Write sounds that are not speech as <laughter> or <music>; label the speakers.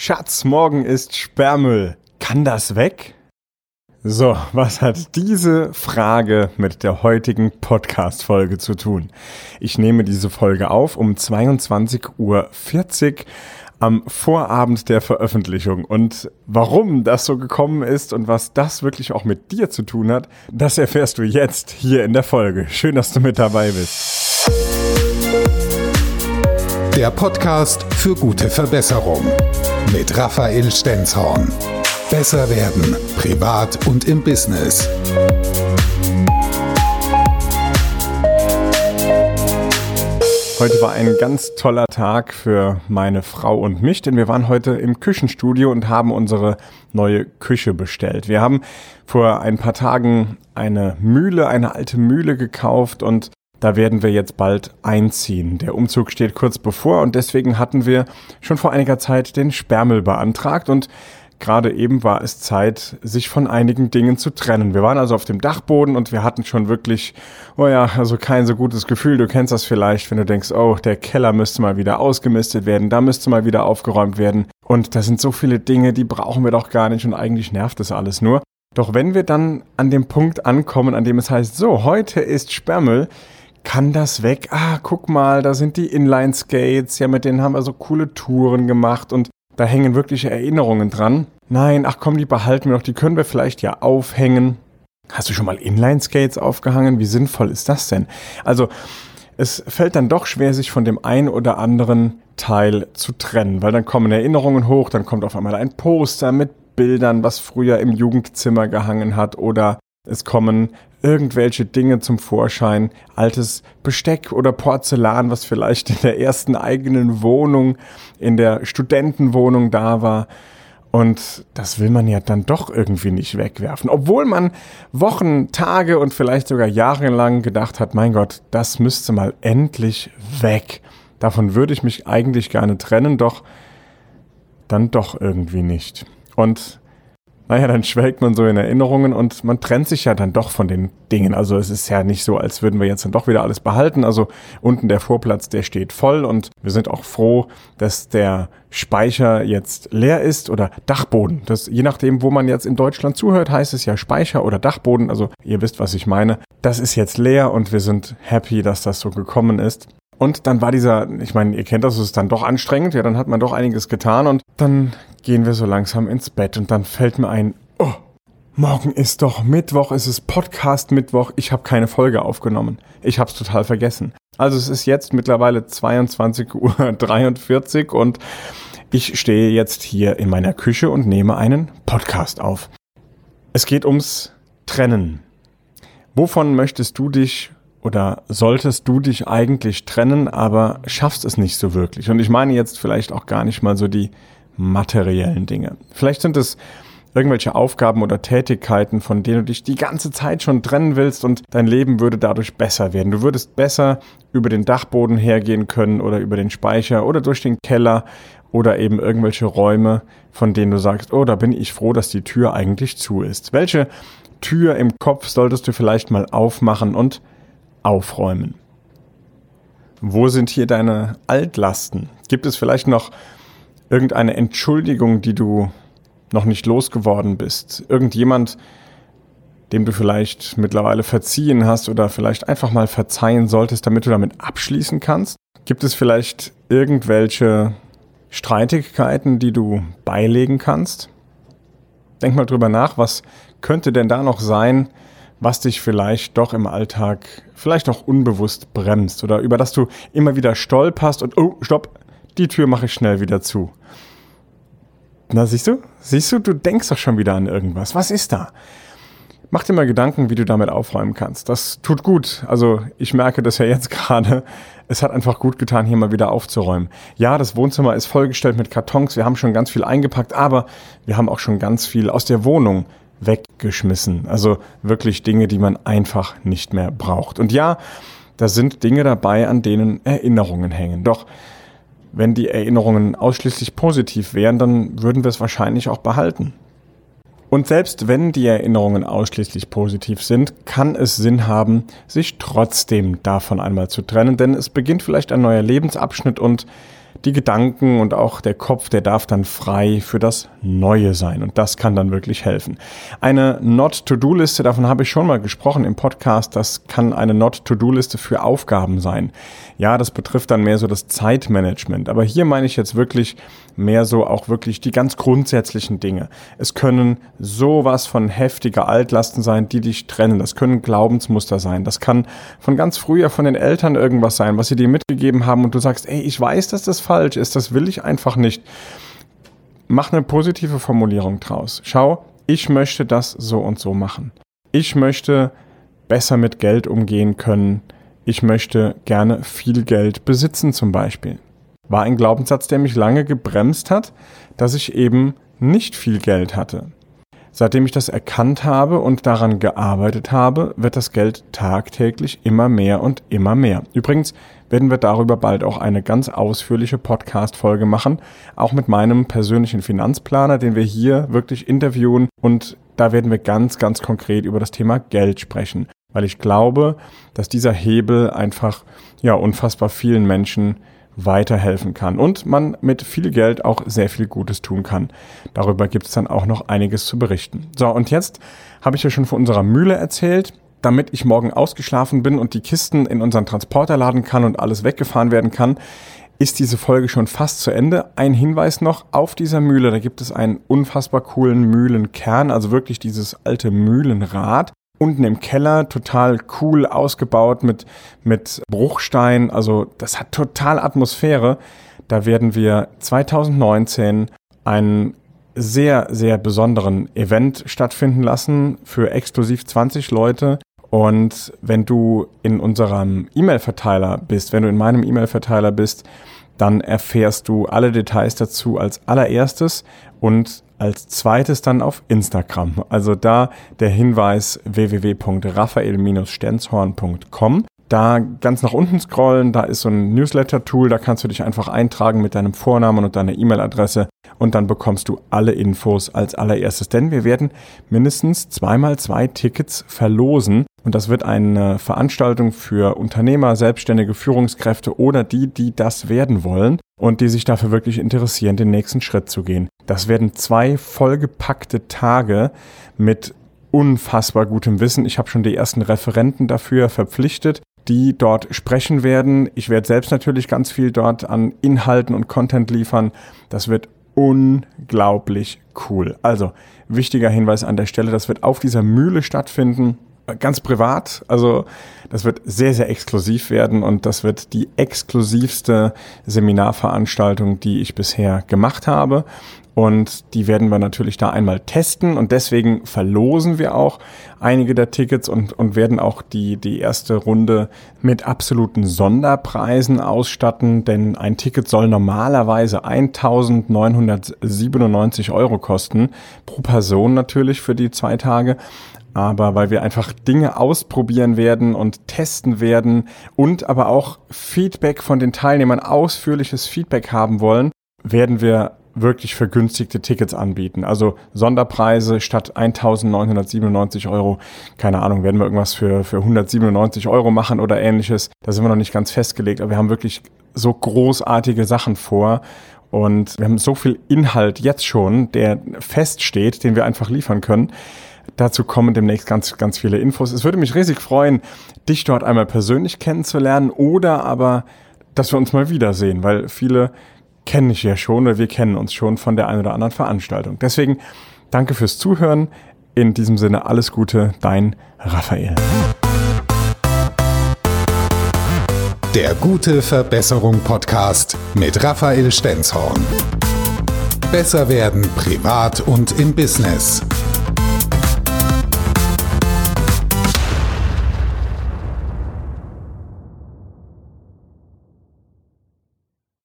Speaker 1: Schatz, morgen ist Sperrmüll. Kann das weg? So, was hat diese Frage mit der heutigen Podcast-Folge zu tun? Ich nehme diese Folge auf um 22.40 Uhr am Vorabend der Veröffentlichung. Und warum das so gekommen ist und was das wirklich auch mit dir zu tun hat, das erfährst du jetzt hier in der Folge. Schön, dass du mit dabei bist.
Speaker 2: Der Podcast für gute Verbesserung mit Raphael Stenzhorn. Besser werden, privat und im Business.
Speaker 1: Heute war ein ganz toller Tag für meine Frau und mich, denn wir waren heute im Küchenstudio und haben unsere neue Küche bestellt. Wir haben vor ein paar Tagen eine Mühle, eine alte Mühle gekauft und da werden wir jetzt bald einziehen. Der Umzug steht kurz bevor und deswegen hatten wir schon vor einiger Zeit den Sperrmüll beantragt und gerade eben war es Zeit, sich von einigen Dingen zu trennen. Wir waren also auf dem Dachboden und wir hatten schon wirklich, oh ja, also kein so gutes Gefühl. Du kennst das vielleicht, wenn du denkst, oh, der Keller müsste mal wieder ausgemistet werden, da müsste mal wieder aufgeräumt werden. Und da sind so viele Dinge, die brauchen wir doch gar nicht und eigentlich nervt das alles nur. Doch wenn wir dann an dem Punkt ankommen, an dem es heißt, so, heute ist Sperrmüll, kann das weg? Ah, guck mal, da sind die Inline-Skates, ja, mit denen haben wir so coole Touren gemacht und da hängen wirkliche Erinnerungen dran. Nein, ach komm, die behalten wir noch, die können wir vielleicht ja aufhängen. Hast du schon mal Inline-Skates aufgehangen? Wie sinnvoll ist das denn? Also, es fällt dann doch schwer, sich von dem ein oder anderen Teil zu trennen, weil dann kommen Erinnerungen hoch, dann kommt auf einmal ein Poster mit Bildern, was früher im Jugendzimmer gehangen hat oder es kommen irgendwelche Dinge zum Vorschein, altes Besteck oder Porzellan, was vielleicht in der ersten eigenen Wohnung, in der Studentenwohnung da war. Und das will man ja dann doch irgendwie nicht wegwerfen. Obwohl man Wochen, Tage und vielleicht sogar Jahre lang gedacht hat, mein Gott, das müsste mal endlich weg. Davon würde ich mich eigentlich gerne trennen, doch dann doch irgendwie nicht. Und naja, dann schwelgt man so in Erinnerungen und man trennt sich ja dann doch von den Dingen. Also es ist ja nicht so, als würden wir jetzt dann doch wieder alles behalten. Also unten der Vorplatz, der steht voll und wir sind auch froh, dass der Speicher jetzt leer ist oder Dachboden. Das, je nachdem, wo man jetzt in Deutschland zuhört, heißt es ja Speicher oder Dachboden. Also ihr wisst, was ich meine. Das ist jetzt leer und wir sind happy, dass das so gekommen ist. Und dann war dieser, ich meine, ihr kennt das, es ist dann doch anstrengend, ja, dann hat man doch einiges getan und dann gehen wir so langsam ins Bett und dann fällt mir ein, oh, morgen ist doch Mittwoch, es ist Podcast Mittwoch, ich habe keine Folge aufgenommen. Ich habe es total vergessen. Also es ist jetzt mittlerweile 22.43 Uhr und ich stehe jetzt hier in meiner Küche und nehme einen Podcast auf. Es geht ums Trennen. Wovon möchtest du dich oder solltest du dich eigentlich trennen, aber schaffst es nicht so wirklich. Und ich meine jetzt vielleicht auch gar nicht mal so die materiellen Dinge. Vielleicht sind es irgendwelche Aufgaben oder Tätigkeiten, von denen du dich die ganze Zeit schon trennen willst und dein Leben würde dadurch besser werden. Du würdest besser über den Dachboden hergehen können oder über den Speicher oder durch den Keller oder eben irgendwelche Räume, von denen du sagst, oh, da bin ich froh, dass die Tür eigentlich zu ist. Welche Tür im Kopf solltest du vielleicht mal aufmachen und aufräumen. Wo sind hier deine Altlasten? Gibt es vielleicht noch irgendeine Entschuldigung, die du noch nicht losgeworden bist? Irgendjemand, dem du vielleicht mittlerweile verziehen hast oder vielleicht einfach mal verzeihen solltest, damit du damit abschließen kannst? Gibt es vielleicht irgendwelche Streitigkeiten, die du beilegen kannst? Denk mal drüber nach, was könnte denn da noch sein, was dich vielleicht doch im Alltag vielleicht auch unbewusst bremst oder über das du immer wieder stolperst und oh, stopp, die Tür mache ich schnell wieder zu. Na, siehst du? Siehst du, du denkst doch schon wieder an irgendwas. Was ist da? Mach dir mal Gedanken, wie du damit aufräumen kannst. Das tut gut. Also ich merke das ja jetzt <laughs> gerade. Es hat einfach gut getan, hier mal wieder aufzuräumen. Ja, das Wohnzimmer ist vollgestellt mit Kartons. Wir haben schon ganz viel eingepackt, aber wir haben auch schon ganz viel aus der Wohnung weggeschmissen. Also wirklich Dinge, die man einfach nicht mehr braucht. Und ja, da sind Dinge dabei, an denen Erinnerungen hängen. Doch wenn die Erinnerungen ausschließlich positiv wären, dann würden wir es wahrscheinlich auch behalten. Und selbst wenn die Erinnerungen ausschließlich positiv sind, kann es Sinn haben, sich trotzdem davon einmal zu trennen, denn es beginnt vielleicht ein neuer Lebensabschnitt und die Gedanken und auch der Kopf, der darf dann frei für das Neue sein. Und das kann dann wirklich helfen. Eine Not-to-Do-Liste, davon habe ich schon mal gesprochen im Podcast, das kann eine Not-to-Do-Liste für Aufgaben sein. Ja, das betrifft dann mehr so das Zeitmanagement. Aber hier meine ich jetzt wirklich mehr so auch wirklich die ganz grundsätzlichen Dinge. Es können sowas von heftige Altlasten sein, die dich trennen. Das können Glaubensmuster sein. Das kann von ganz früher von den Eltern irgendwas sein, was sie dir mitgegeben haben und du sagst, ey, ich weiß, dass das falsch ist, das will ich einfach nicht. Mach eine positive Formulierung draus. Schau, ich möchte das so und so machen. Ich möchte besser mit Geld umgehen können. Ich möchte gerne viel Geld besitzen zum Beispiel war ein Glaubenssatz, der mich lange gebremst hat, dass ich eben nicht viel Geld hatte. Seitdem ich das erkannt habe und daran gearbeitet habe, wird das Geld tagtäglich immer mehr und immer mehr. Übrigens werden wir darüber bald auch eine ganz ausführliche Podcast-Folge machen, auch mit meinem persönlichen Finanzplaner, den wir hier wirklich interviewen und da werden wir ganz, ganz konkret über das Thema Geld sprechen, weil ich glaube, dass dieser Hebel einfach, ja, unfassbar vielen Menschen weiterhelfen kann und man mit viel Geld auch sehr viel Gutes tun kann. Darüber gibt es dann auch noch einiges zu berichten. So, und jetzt habe ich ja schon von unserer Mühle erzählt. Damit ich morgen ausgeschlafen bin und die Kisten in unseren Transporter laden kann und alles weggefahren werden kann, ist diese Folge schon fast zu Ende. Ein Hinweis noch auf dieser Mühle, da gibt es einen unfassbar coolen Mühlenkern, also wirklich dieses alte Mühlenrad unten im Keller, total cool ausgebaut mit, mit Bruchstein. Also das hat total Atmosphäre. Da werden wir 2019 einen sehr, sehr besonderen Event stattfinden lassen für exklusiv 20 Leute. Und wenn du in unserem E-Mail-Verteiler bist, wenn du in meinem E-Mail-Verteiler bist, dann erfährst du alle Details dazu als allererstes und als zweites dann auf Instagram. Also da der Hinweis www.raphael-stenzhorn.com. Da ganz nach unten scrollen, da ist so ein Newsletter-Tool, da kannst du dich einfach eintragen mit deinem Vornamen und deiner E-Mail-Adresse und dann bekommst du alle Infos als allererstes. Denn wir werden mindestens zweimal zwei Tickets verlosen und das wird eine Veranstaltung für Unternehmer, Selbstständige, Führungskräfte oder die, die das werden wollen und die sich dafür wirklich interessieren, den nächsten Schritt zu gehen. Das werden zwei vollgepackte Tage mit unfassbar gutem Wissen. Ich habe schon die ersten Referenten dafür verpflichtet, die dort sprechen werden. Ich werde selbst natürlich ganz viel dort an Inhalten und Content liefern. Das wird unglaublich cool. Also, wichtiger Hinweis an der Stelle, das wird auf dieser Mühle stattfinden ganz privat. Also das wird sehr, sehr exklusiv werden und das wird die exklusivste Seminarveranstaltung, die ich bisher gemacht habe. Und die werden wir natürlich da einmal testen. Und deswegen verlosen wir auch einige der Tickets und, und werden auch die, die erste Runde mit absoluten Sonderpreisen ausstatten, denn ein Ticket soll normalerweise 1997 Euro kosten, pro Person natürlich für die zwei Tage. Aber weil wir einfach Dinge ausprobieren werden und testen werden und aber auch Feedback von den Teilnehmern, ausführliches Feedback haben wollen, werden wir wirklich vergünstigte Tickets anbieten. Also Sonderpreise statt 1997 Euro, keine Ahnung, werden wir irgendwas für, für 197 Euro machen oder ähnliches. Da sind wir noch nicht ganz festgelegt, aber wir haben wirklich so großartige Sachen vor und wir haben so viel Inhalt jetzt schon, der feststeht, den wir einfach liefern können. Dazu kommen demnächst ganz, ganz viele Infos. Es würde mich riesig freuen, dich dort einmal persönlich kennenzulernen oder aber, dass wir uns mal wiedersehen, weil viele kennen ich ja schon oder wir kennen uns schon von der einen oder anderen Veranstaltung. Deswegen danke fürs Zuhören. In diesem Sinne alles Gute, dein Raphael.
Speaker 2: Der gute Verbesserung Podcast mit Raphael Stenzhorn. Besser werden privat und im Business.